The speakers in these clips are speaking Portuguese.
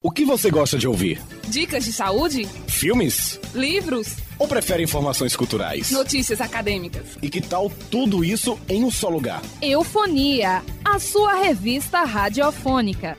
O que você gosta de ouvir? Dicas de saúde? Filmes? Livros? Ou prefere informações culturais? Notícias acadêmicas? E que tal tudo isso em um só lugar? Eufonia, a sua revista radiofônica.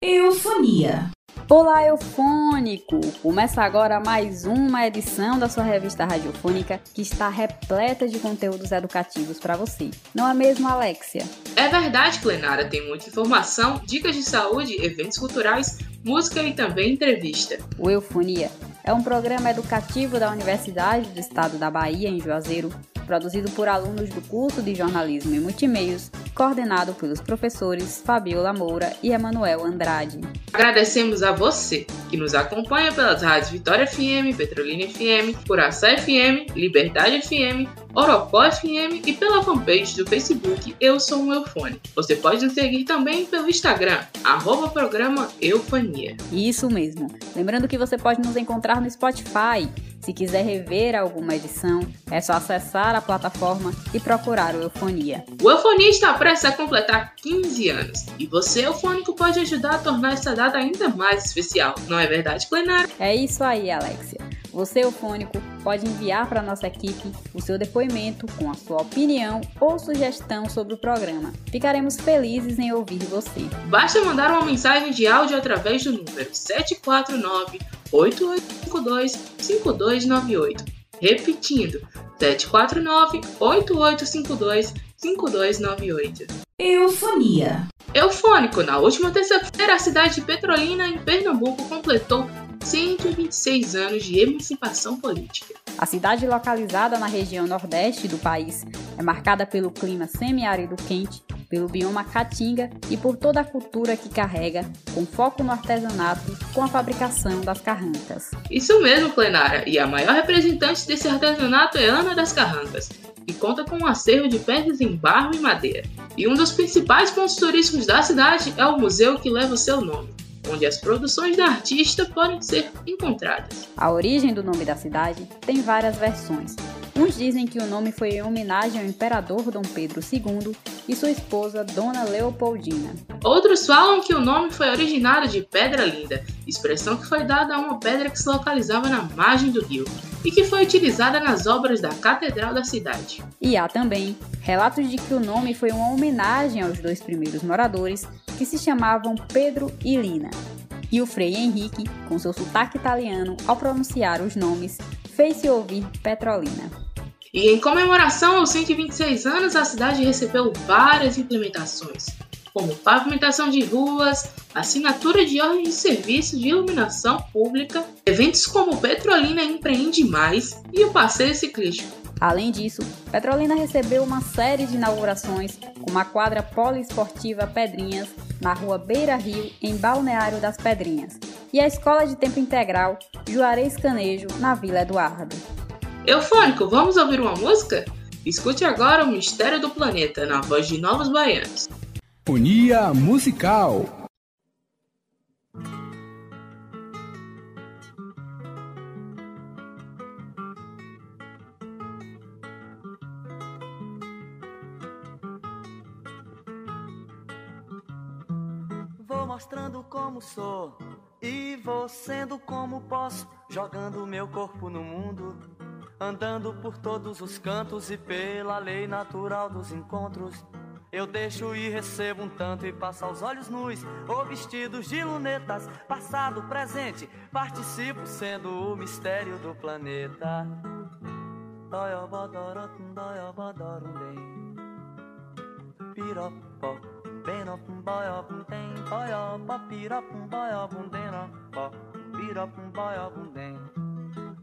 Eufonia. Olá, eufônico! Começa agora mais uma edição da sua revista radiofônica que está repleta de conteúdos educativos para você. Não é mesmo, Alexia? É verdade, Plenara, tem muita informação, dicas de saúde, eventos culturais, música e também entrevista. O Eufonia é um programa educativo da Universidade do Estado da Bahia, em Juazeiro, produzido por alunos do curso de jornalismo e multimeios, coordenado pelos professores Fabiola Moura e Emanuel Andrade. Agradecemos a você que nos acompanha pelas rádios Vitória FM, Petrolina FM, Curaçá FM, Liberdade FM, Oropó FM e pela fanpage do Facebook Eu Sou um Eufone. Você pode nos seguir também pelo Instagram, arroba programa Eufania. Isso mesmo. Lembrando que você pode nos encontrar no Spotify. Se quiser rever alguma edição, é só acessar a plataforma e procurar o Eufonia. O Eufonia está prestes a completar 15 anos e você, eufônico, pode ajudar a tornar essa data ainda mais especial, não é verdade, plenário? É isso aí, Alexia. Você, eufônico, pode enviar para nossa equipe o seu depoimento com a sua opinião ou sugestão sobre o programa. Ficaremos felizes em ouvir você. Basta mandar uma mensagem de áudio através do número 749 8852 5298. Repetindo, 749 8852 5298. Eufonia. Eufônico, na última terça-feira, a cidade de Petrolina, em Pernambuco, completou 126 anos de emancipação política. A cidade, localizada na região nordeste do país, é marcada pelo clima semiárido quente, pelo bioma caatinga e por toda a cultura que carrega, com foco no artesanato, com a fabricação das carrancas. Isso mesmo, Plenara, e a maior representante desse artesanato é Ana das Carrancas, que conta com um acervo de peças em barro e madeira. E um dos principais pontos turísticos da cidade é o museu que leva o seu nome onde as produções da artista podem ser encontradas. A origem do nome da cidade tem várias versões. Uns dizem que o nome foi em homenagem ao imperador Dom Pedro II e sua esposa Dona Leopoldina. Outros falam que o nome foi originário de Pedra Linda, expressão que foi dada a uma pedra que se localizava na margem do rio e que foi utilizada nas obras da Catedral da cidade. E há também relatos de que o nome foi uma homenagem aos dois primeiros moradores, que se chamavam Pedro e Lina. E o Frei Henrique, com seu sotaque italiano, ao pronunciar os nomes, fez-se ouvir Petrolina. E em comemoração aos 126 anos, a cidade recebeu várias implementações, como pavimentação de ruas, assinatura de ordem de serviço de iluminação pública, eventos como Petrolina Empreende Mais e o passeio ciclístico. Além disso, Petrolina recebeu uma série de inaugurações, como a quadra poliesportiva Pedrinhas, na rua Beira Rio, em Balneário das Pedrinhas, e a Escola de Tempo Integral Juarez Canejo, na Vila Eduardo. Eufônico, vamos ouvir uma música? Escute agora o Mistério do Planeta, na voz de Novos Baianos. Unia Musical Vou mostrando como sou e vou sendo como posso, jogando meu corpo no mundo, andando por todos os cantos e pela lei natural dos encontros. Eu deixo e recebo um tanto e passo aos olhos nus ou vestidos de lunetas, passado, presente, participo sendo o mistério do planeta.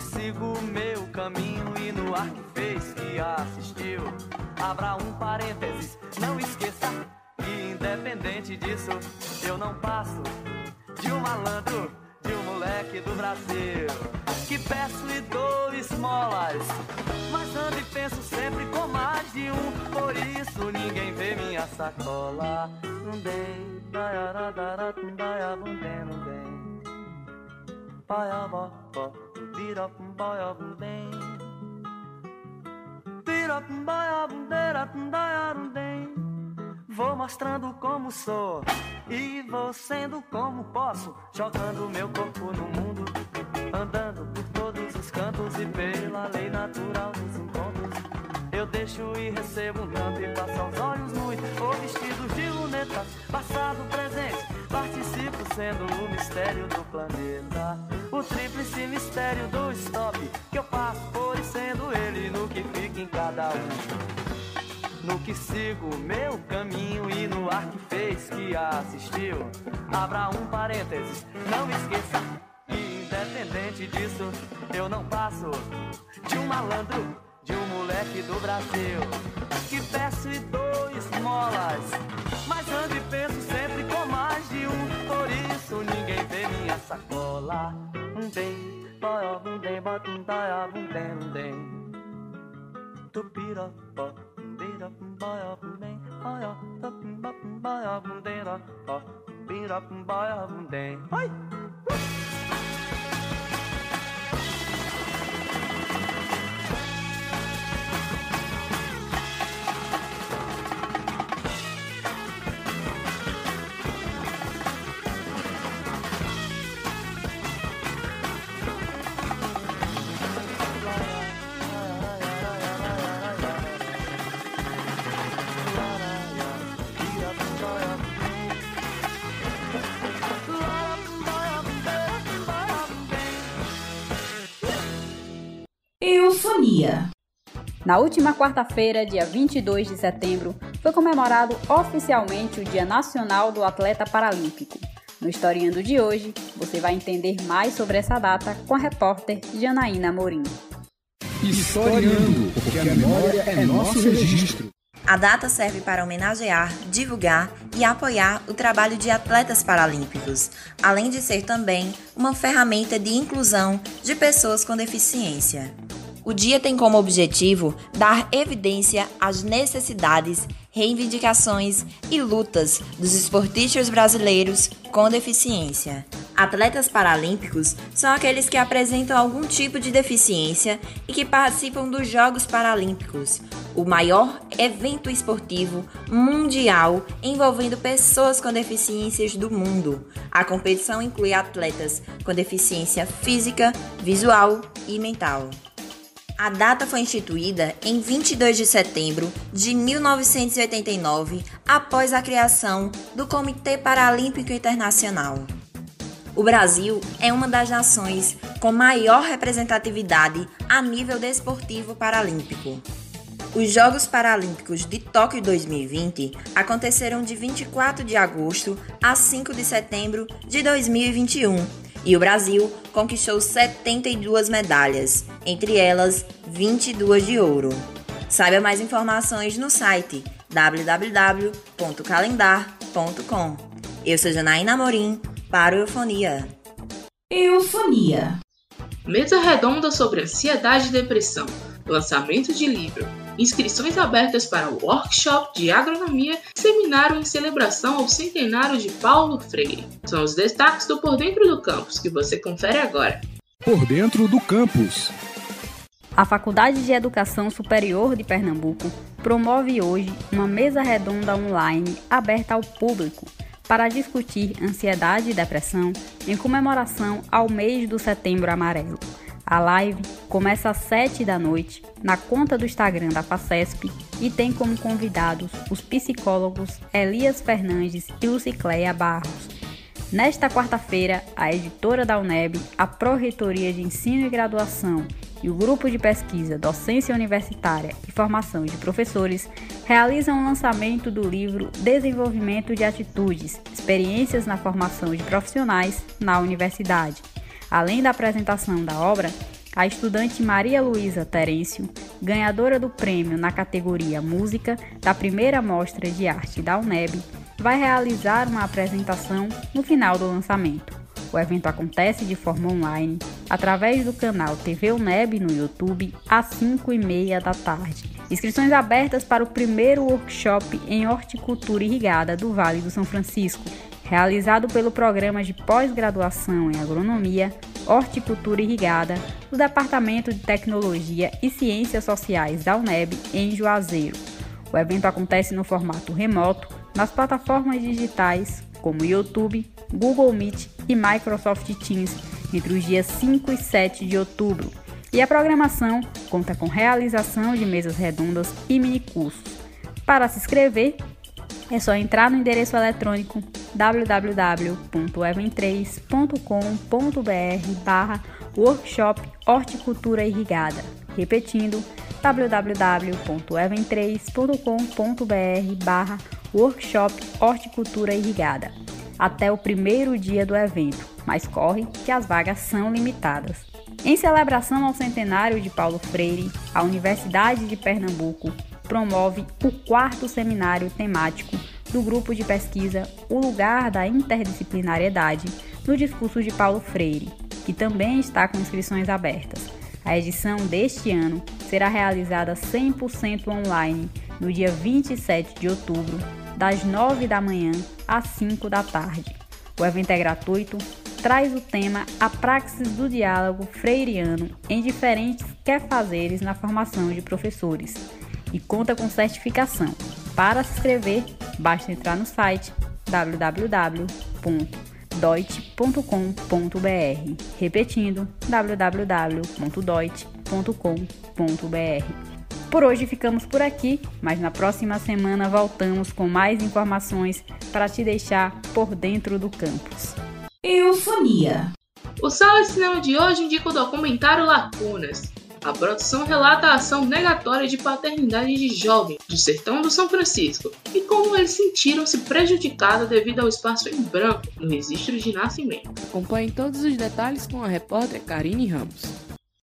Que sigo o meu caminho e no ar que fez que assistiu. Abra um parênteses, não esqueça que independente disso, eu não passo de um malandro, de um moleque do Brasil. Que peço e dou esmolas, mas ando e penso sempre com mais de um. Por isso ninguém vê minha sacola. Não dei, daiaradara, daia, bundem, não dei. Baia, bó, bó, vira, baia, bundem. Vira, baia, bundeira, daia, bundem. Vou mostrando como sou e vou sendo como posso, jogando meu corpo no mundo, andando por todos os cantos e pela lei natural dos encontros. Eu deixo e recebo um tanto e passo aos olhos nus ou vestidos de luneta, passado, presente, participo sendo o mistério do planeta. O tríplice mistério do stop que eu passo por e sendo ele no que fica em cada um no que sigo meu caminho e no ar que fez que assistiu. Abra um parênteses, não esqueça que independente disso, eu não passo de um malandro, de um moleque do Brasil. Que peço e dou esmolas, mas ando e penso sempre com mais de um. Isso ninguém vê minha sacola. Um bem, um bem, bota um daia, um bem, um bem. Tupirapó bira baya bem aya da baya bundera bira baya bundem ai Eufonia. Na última quarta-feira, dia 22 de setembro, foi comemorado oficialmente o Dia Nacional do Atleta Paralímpico. No Historiando de hoje, você vai entender mais sobre essa data com a repórter Janaína Morim. Historiando, porque a memória é nosso registro. A data serve para homenagear, divulgar e apoiar o trabalho de atletas paralímpicos, além de ser também uma ferramenta de inclusão de pessoas com deficiência. O dia tem como objetivo dar evidência às necessidades, reivindicações e lutas dos esportistas brasileiros com deficiência. Atletas paralímpicos são aqueles que apresentam algum tipo de deficiência e que participam dos Jogos Paralímpicos, o maior evento esportivo mundial envolvendo pessoas com deficiências do mundo. A competição inclui atletas com deficiência física, visual e mental. A data foi instituída em 22 de setembro de 1989, após a criação do Comitê Paralímpico Internacional. O Brasil é uma das nações com maior representatividade a nível desportivo paralímpico. Os Jogos Paralímpicos de Tóquio 2020 aconteceram de 24 de agosto a 5 de setembro de 2021 e o Brasil conquistou 72 medalhas, entre elas 22 de ouro. Saiba mais informações no site www.calendar.com. Eu sou Janaína Morim para o Eufonia. Eufonia. Mesa redonda sobre ansiedade e depressão. Lançamento de livro inscrições abertas para o workshop de agronomia, seminário em celebração ao centenário de Paulo Freire. São os destaques do Por Dentro do Campus que você confere agora. Por Dentro do Campus. A Faculdade de Educação Superior de Pernambuco promove hoje uma mesa redonda online aberta ao público para discutir ansiedade e depressão em comemoração ao mês do Setembro Amarelo. A live começa às 7 da noite na conta do Instagram da FACESP e tem como convidados os psicólogos Elias Fernandes e Lucicleia Barros. Nesta quarta-feira, a editora da UNEB, a Pró-Reitoria de Ensino e Graduação e o Grupo de Pesquisa Docência Universitária e Formação de Professores realizam o lançamento do livro Desenvolvimento de Atitudes Experiências na Formação de Profissionais na Universidade Além da apresentação da obra, a estudante Maria Luísa Terêncio, ganhadora do prêmio na categoria Música da primeira Mostra de Arte da UNEB, vai realizar uma apresentação no final do lançamento. O evento acontece de forma online através do canal TV UNEB no YouTube às 5 e meia da tarde. Inscrições abertas para o primeiro workshop em horticultura irrigada do Vale do São Francisco, realizado pelo programa de pós-graduação em agronomia, horticultura irrigada do Departamento de Tecnologia e Ciências Sociais da UNEB em Juazeiro. O evento acontece no formato remoto nas plataformas digitais como YouTube, Google Meet e Microsoft Teams entre os dias 5 e 7 de outubro. E a programação conta com realização de mesas redondas e minicursos. Para se inscrever, é só entrar no endereço eletrônico www.even3.com.br barra workshop horticultura irrigada. Repetindo, www.even3.com.br barra workshop horticultura irrigada. Até o primeiro dia do evento, mas corre que as vagas são limitadas. Em celebração ao centenário de Paulo Freire, a Universidade de Pernambuco promove o quarto seminário temático do grupo de pesquisa O Lugar da Interdisciplinariedade no discurso de Paulo Freire, que também está com inscrições abertas. A edição deste ano será realizada 100% online no dia 27 de outubro, das 9 da manhã às 5 da tarde. O evento é gratuito, traz o tema A Praxis do Diálogo Freiriano em diferentes quefazeres na formação de professores e conta com certificação. Para se inscrever, basta entrar no site www.doit.com.br. Repetindo, www.doit.com.br. Por hoje ficamos por aqui, mas na próxima semana voltamos com mais informações para te deixar por dentro do campus. Eufonia. O Sala de Cinema de hoje indica o documentário Lacunas, a produção relata a ação negatória de paternidade de jovens do sertão do São Francisco e como eles sentiram-se prejudicados devido ao espaço em branco no registro de nascimento. Acompanhe todos os detalhes com a repórter Karine Ramos.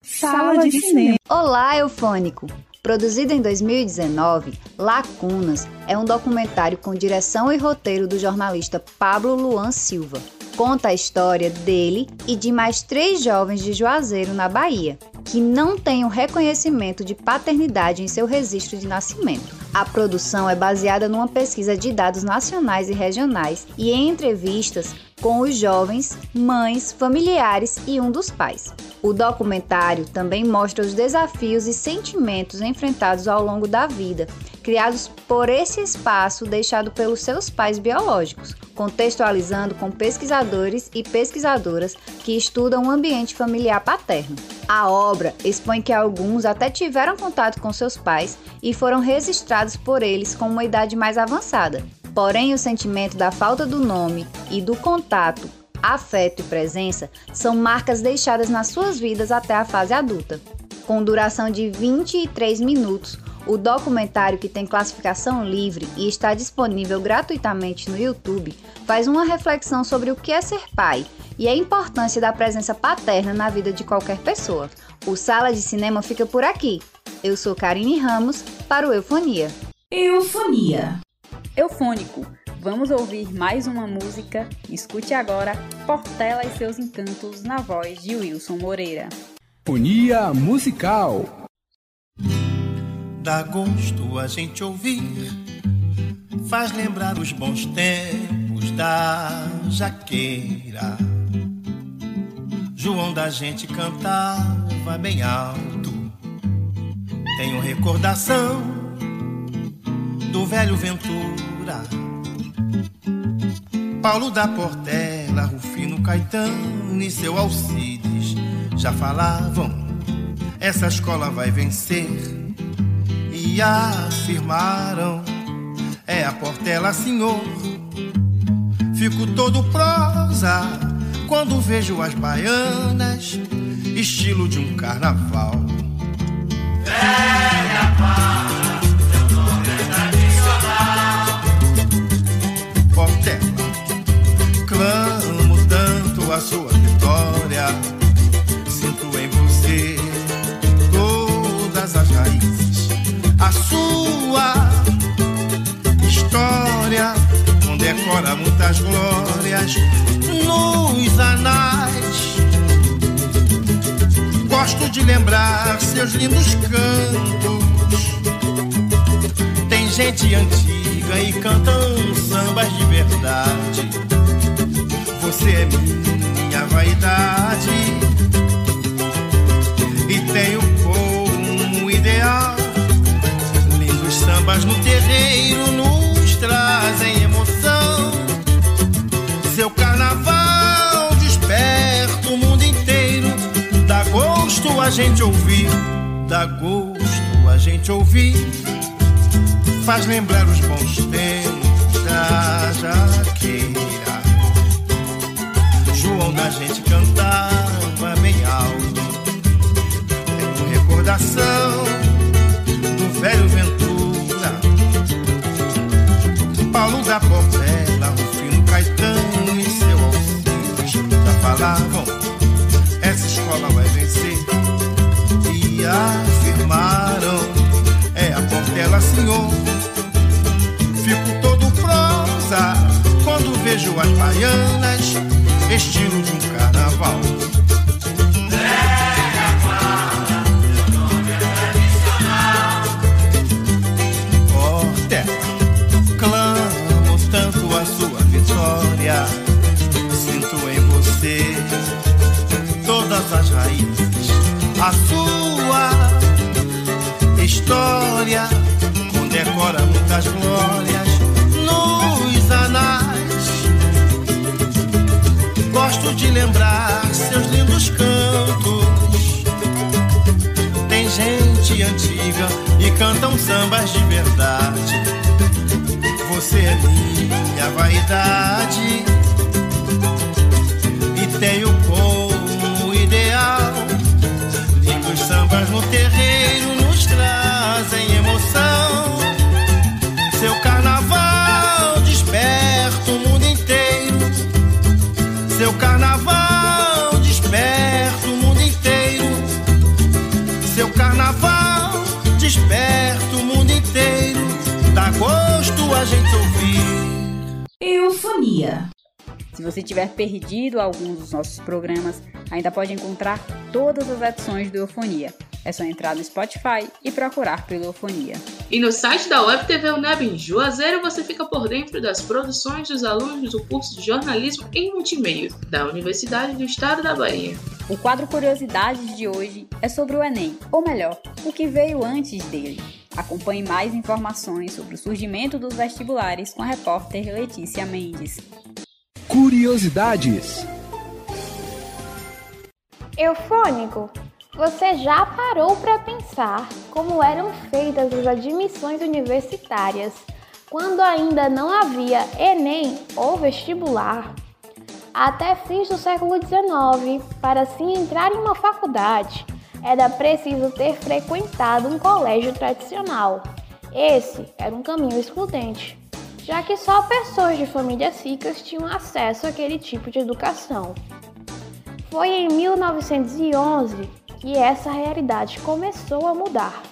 Sala de cinema. Olá, Eufônico! Produzido em 2019, Lacunas é um documentário com direção e roteiro do jornalista Pablo Luan Silva. Conta a história dele e de mais três jovens de Juazeiro, na Bahia, que não têm o reconhecimento de paternidade em seu registro de nascimento. A produção é baseada numa pesquisa de dados nacionais e regionais e em entrevistas com os jovens, mães, familiares e um dos pais. O documentário também mostra os desafios e sentimentos enfrentados ao longo da vida, criados por esse espaço deixado pelos seus pais biológicos, contextualizando com pesquisadores e pesquisadoras que estudam o ambiente familiar paterno. A obra expõe que alguns até tiveram contato com seus pais e foram registrados por eles com uma idade mais avançada, Porém, o sentimento da falta do nome e do contato, afeto e presença são marcas deixadas nas suas vidas até a fase adulta. Com duração de 23 minutos, o documentário, que tem classificação livre e está disponível gratuitamente no YouTube, faz uma reflexão sobre o que é ser pai e a importância da presença paterna na vida de qualquer pessoa. O Sala de Cinema fica por aqui. Eu sou Karine Ramos para o Eufonia. Eufonia. Eufônico. Vamos ouvir mais uma música. Escute agora Portela e seus encantos na voz de Wilson Moreira. Fonia musical. Dá gosto a gente ouvir, faz lembrar os bons tempos da jaqueira. João da gente cantava bem alto. Tenho recordação do velho Ventura, Paulo da Portela, Rufino Caetano e seu Alcides já falavam: essa escola vai vencer. E afirmaram: é a Portela, senhor. Fico todo prosa quando vejo as baianas, estilo de um carnaval. A sua vitória. Sinto em você todas as raízes, a sua história. Onde é muitas glórias nos anais. Gosto de lembrar seus lindos cantos. Tem gente antiga e cantam sambas de verdade. Você é minha vaidade e tenho como ideal lindos sambas no terreiro nos trazem emoção. Seu carnaval desperta o mundo inteiro, dá gosto a gente ouvir, dá gosto a gente ouvir, faz lembrar os bons tempos da jaqueira. Da gente cantava bem alto, tenho recordação do velho Ventura, Paulo da Portela, Rufino Caetano e seu Alcides já falavam, vejo as baianas, estilo de um carnaval. Portela, clamo tanto a sua vitória. Sinto em você todas as raízes, a sua história condecora muitas glórias Gosto de lembrar seus lindos cantos. Tem gente antiga e cantam sambas de verdade. Você é minha vaidade e tenho como ideal lindos sambas no terreiro desperta o mundo inteiro. Dá gosto a gente ouvir. Eufonia. Se você tiver perdido alguns dos nossos programas, ainda pode encontrar todas as edições do Eufonia. É só entrar no Spotify e procurar pelo Eufonia. E no site da Web TV UNEB em Juazeiro você fica por dentro das produções dos alunos do curso de jornalismo em multimeio da Universidade do Estado da Bahia. O quadro Curiosidades de hoje é sobre o Enem, ou melhor, o que veio antes dele. Acompanhe mais informações sobre o surgimento dos vestibulares com a repórter Letícia Mendes. Curiosidades. Eufônico, você já parou para pensar como eram feitas as admissões universitárias quando ainda não havia Enem ou vestibular? Até fins do século XIX, para se entrar em uma faculdade, era preciso ter frequentado um colégio tradicional. Esse era um caminho excludente, já que só pessoas de famílias ricas tinham acesso àquele tipo de educação. Foi em 1911 que essa realidade começou a mudar,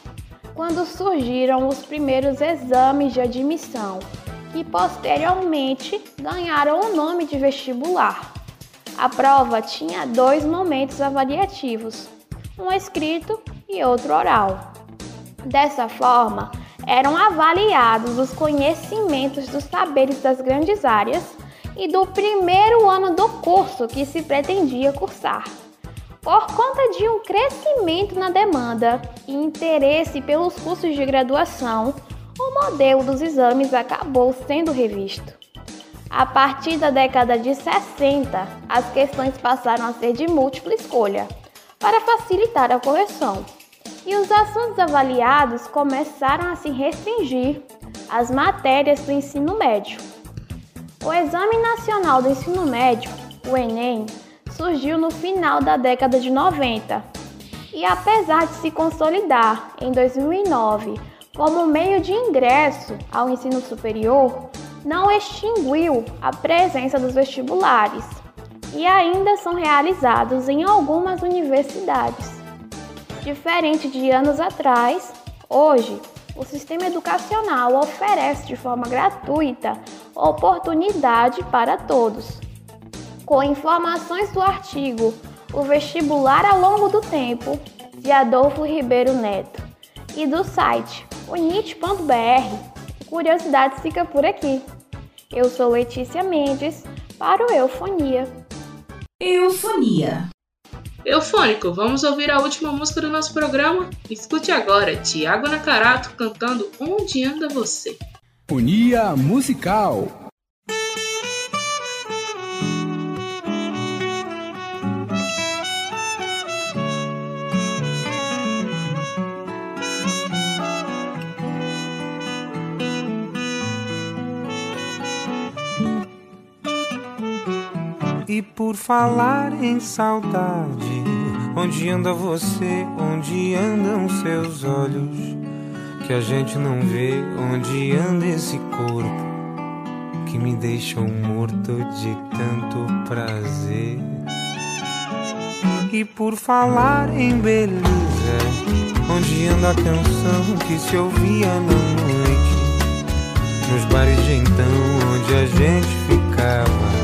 quando surgiram os primeiros exames de admissão, que posteriormente ganharam o nome de vestibular. A prova tinha dois momentos avaliativos, um escrito e outro oral. Dessa forma, eram avaliados os conhecimentos dos saberes das grandes áreas e do primeiro ano do curso que se pretendia cursar. Por conta de um crescimento na demanda e interesse pelos cursos de graduação, o modelo dos exames acabou sendo revisto. A partir da década de 60, as questões passaram a ser de múltipla escolha, para facilitar a correção, e os assuntos avaliados começaram a se restringir às matérias do ensino médio. O Exame Nacional do Ensino Médio, o Enem, surgiu no final da década de 90 e, apesar de se consolidar em 2009 como meio de ingresso ao ensino superior, não extinguiu a presença dos vestibulares e ainda são realizados em algumas universidades. Diferente de anos atrás, hoje o sistema educacional oferece de forma gratuita oportunidade para todos. Com informações do artigo O Vestibular ao Longo do Tempo, de Adolfo Ribeiro Neto, e do site unit.br, curiosidades fica por aqui. Eu sou Letícia Mendes para o Eufonia. Eufonia. Eufônico, vamos ouvir a última música do nosso programa? Escute agora, Tiago Nacarato cantando Onde Anda Você. Unia Musical. E por falar em saudade, onde anda você? Onde andam seus olhos? Que a gente não vê onde anda esse corpo que me deixou morto de tanto prazer. E por falar em beleza, onde anda a canção que se ouvia na noite? Nos bares de então, onde a gente ficava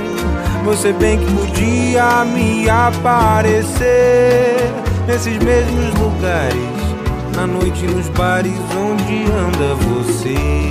você bem que podia me aparecer nesses mesmos lugares, na noite nos bares onde anda você.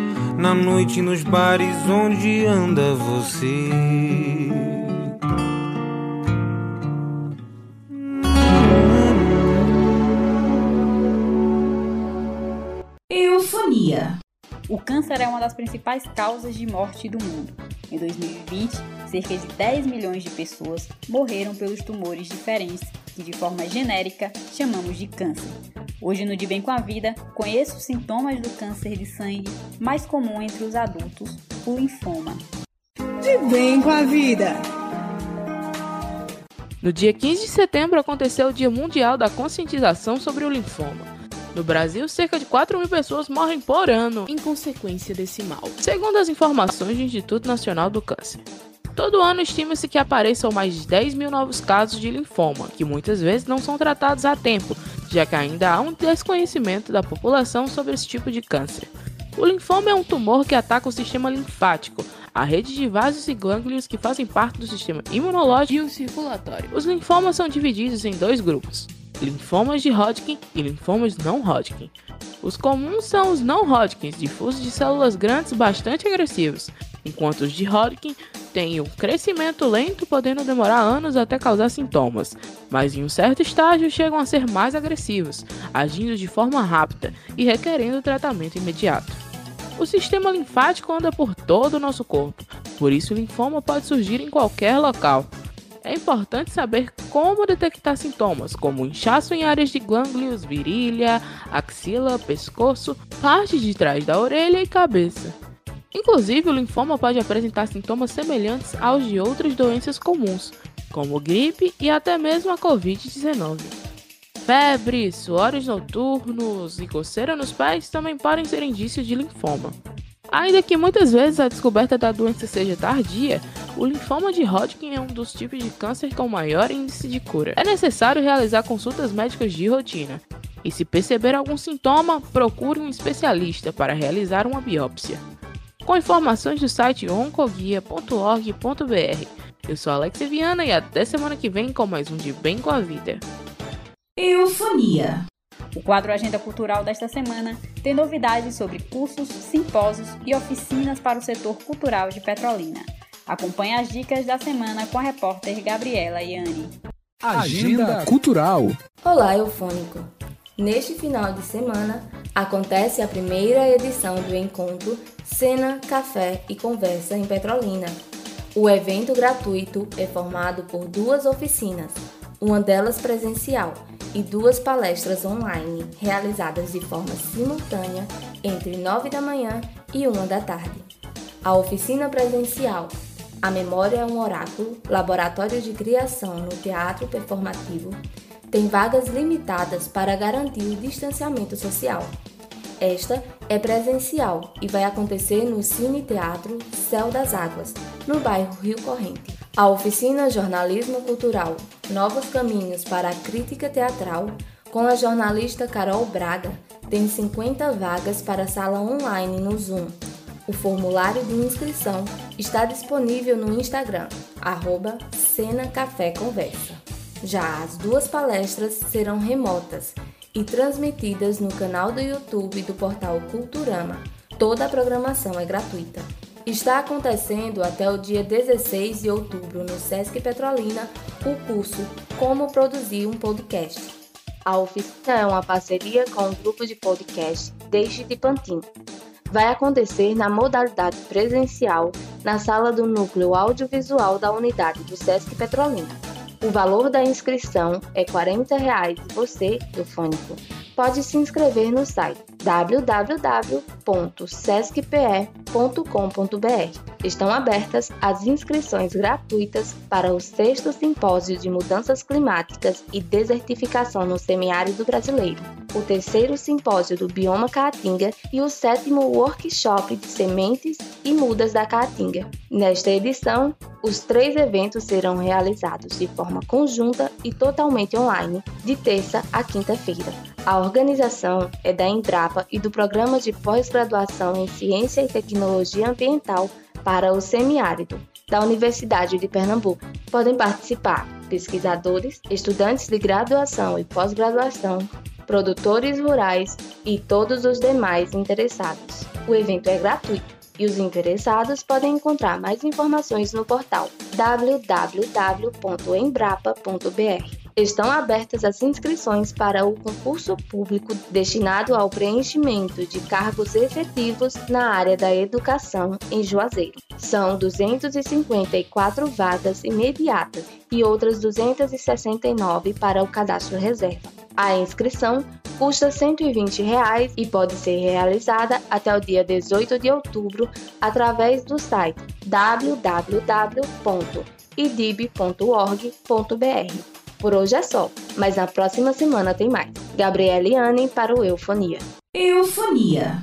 na noite nos bares onde anda você. Câncer é uma das principais causas de morte do mundo. Em 2020, cerca de 10 milhões de pessoas morreram pelos tumores diferentes que, de forma genérica, chamamos de câncer. Hoje no De Bem com a Vida, conheço os sintomas do câncer de sangue mais comum entre os adultos, o linfoma. De Bem com a Vida. No dia 15 de setembro aconteceu o Dia Mundial da Conscientização sobre o Linfoma. No Brasil, cerca de 4 mil pessoas morrem por ano em consequência desse mal, segundo as informações do Instituto Nacional do Câncer. Todo ano estima-se que apareçam mais de 10 mil novos casos de linfoma, que muitas vezes não são tratados a tempo, já que ainda há um desconhecimento da população sobre esse tipo de câncer. O linfoma é um tumor que ataca o sistema linfático, a rede de vasos e glândulos que fazem parte do sistema imunológico e circulatório. Os linfomas são divididos em dois grupos: linfomas de Hodgkin e linfomas não Hodgkin. Os comuns são os não Hodgkins, difusos de células grandes bastante agressivos, enquanto os de Hodgkin têm um crescimento lento, podendo demorar anos até causar sintomas, mas em um certo estágio chegam a ser mais agressivos, agindo de forma rápida e requerendo tratamento imediato. O sistema linfático anda por todo o nosso corpo, por isso o linfoma pode surgir em qualquer local. É importante saber como detectar sintomas, como inchaço em áreas de glândulos, virilha, axila, pescoço, parte de trás da orelha e cabeça. Inclusive, o linfoma pode apresentar sintomas semelhantes aos de outras doenças comuns, como gripe e até mesmo a Covid-19. Febre, suores noturnos e coceira nos pés também podem ser indícios de linfoma. Ainda que muitas vezes a descoberta da doença seja tardia, o linfoma de Hodgkin é um dos tipos de câncer com maior índice de cura. É necessário realizar consultas médicas de rotina, e se perceber algum sintoma, procure um especialista para realizar uma biópsia. Com informações do site oncoguia.org.br. Eu sou Alexia Viana e até semana que vem com mais um de Bem com a Vida. Eufonia. O quadro Agenda Cultural desta semana tem novidades sobre cursos, simpósios e oficinas para o setor cultural de Petrolina. Acompanhe as dicas da semana com a repórter Gabriela Iane. Agenda Cultural. Olá, Eufônico. Neste final de semana acontece a primeira edição do encontro Cena, Café e Conversa em Petrolina. O evento gratuito é formado por duas oficinas, uma delas presencial e duas palestras online realizadas de forma simultânea entre 9 da manhã e 1 da tarde. A oficina presencial A Memória é um Oráculo, Laboratório de Criação no Teatro Performativo, tem vagas limitadas para garantir o distanciamento social. Esta é presencial e vai acontecer no Cine Teatro Céu das Águas, no bairro Rio Corrente. A oficina Jornalismo Cultural Novos Caminhos para a Crítica Teatral, com a jornalista Carol Braga, tem 50 vagas para sala online no Zoom. O formulário de inscrição está disponível no Instagram, arroba. Já as duas palestras serão remotas e transmitidas no canal do YouTube do portal Culturama. Toda a programação é gratuita. Está acontecendo até o dia 16 de outubro no Sesc Petrolina o curso Como Produzir um Podcast. A oficina é uma parceria com o grupo de podcast Deixe de Pantin. Vai acontecer na modalidade presencial na sala do Núcleo Audiovisual da unidade do Sesc Petrolina. O valor da inscrição é 40 reais e você, eufônico, pode se inscrever no site www.sescpe.com.br. Estão abertas as inscrições gratuitas para o sexto simpósio de mudanças climáticas e desertificação no semiárido brasileiro, o terceiro simpósio do bioma Caatinga e o sétimo workshop de sementes e mudas da Caatinga. Nesta edição, os três eventos serão realizados de forma conjunta e totalmente online, de terça a quinta-feira. A organização é da Embrapa e do Programa de Pós-Graduação em Ciência e Tecnologia Ambiental para o Semiárido, da Universidade de Pernambuco. Podem participar pesquisadores, estudantes de graduação e pós-graduação, produtores rurais e todos os demais interessados. O evento é gratuito e os interessados podem encontrar mais informações no portal www.embrapa.br. Estão abertas as inscrições para o concurso público destinado ao preenchimento de cargos efetivos na área da educação em Juazeiro. São 254 vagas imediatas e outras 269 para o cadastro reserva. A inscrição custa 120 reais e pode ser realizada até o dia 18 de outubro através do site www.idib.org.br. Por hoje é só, mas na próxima semana tem mais. Gabriela Anne para o Eufonia. Eufonia.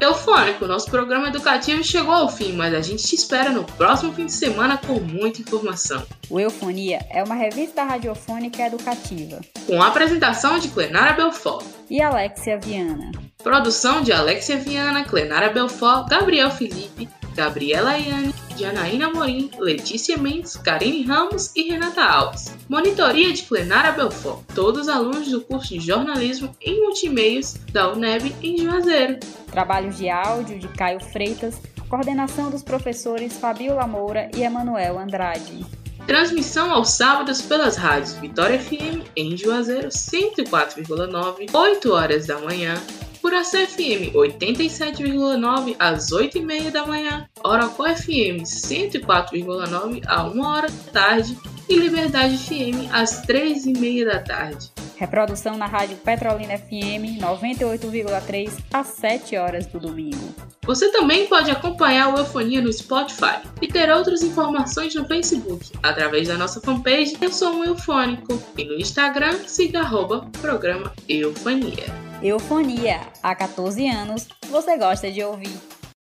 Eufônico, nosso programa educativo chegou ao fim, mas a gente te espera no próximo fim de semana com muita informação. O Eufonia é uma revista radiofônica educativa. Com a apresentação de Clenara Belfort e Alexia Viana. Produção de Alexia Viana, Clenara Belfort, Gabriel Felipe, Gabriela Iane, Janaína Morim, Letícia Mendes, Karine Ramos e Renata Alves. Monitoria de Clenara Belfort, todos alunos do curso de jornalismo em multimeios da UNEB em Juazeiro. Trabalhos de áudio de Caio Freitas, coordenação dos professores Fabiola Moura e Emanuel Andrade. Transmissão aos sábados pelas rádios Vitória FM em Juazeiro 104,9, 8 horas da manhã, por ACFM 87,9 às 8h30 da manhã, Orocó FM 104,9 a 1 hora da tarde e Liberdade FM às 3h30 da tarde. Reprodução na Rádio Petrolina FM 98,3 às 7 horas do domingo. Você também pode acompanhar o Eufonia no Spotify e ter outras informações no Facebook, através da nossa fanpage Eu Sou um Eufônico e no Instagram siga arroba programa Eufonia. Eufonia, há 14 anos você gosta de ouvir.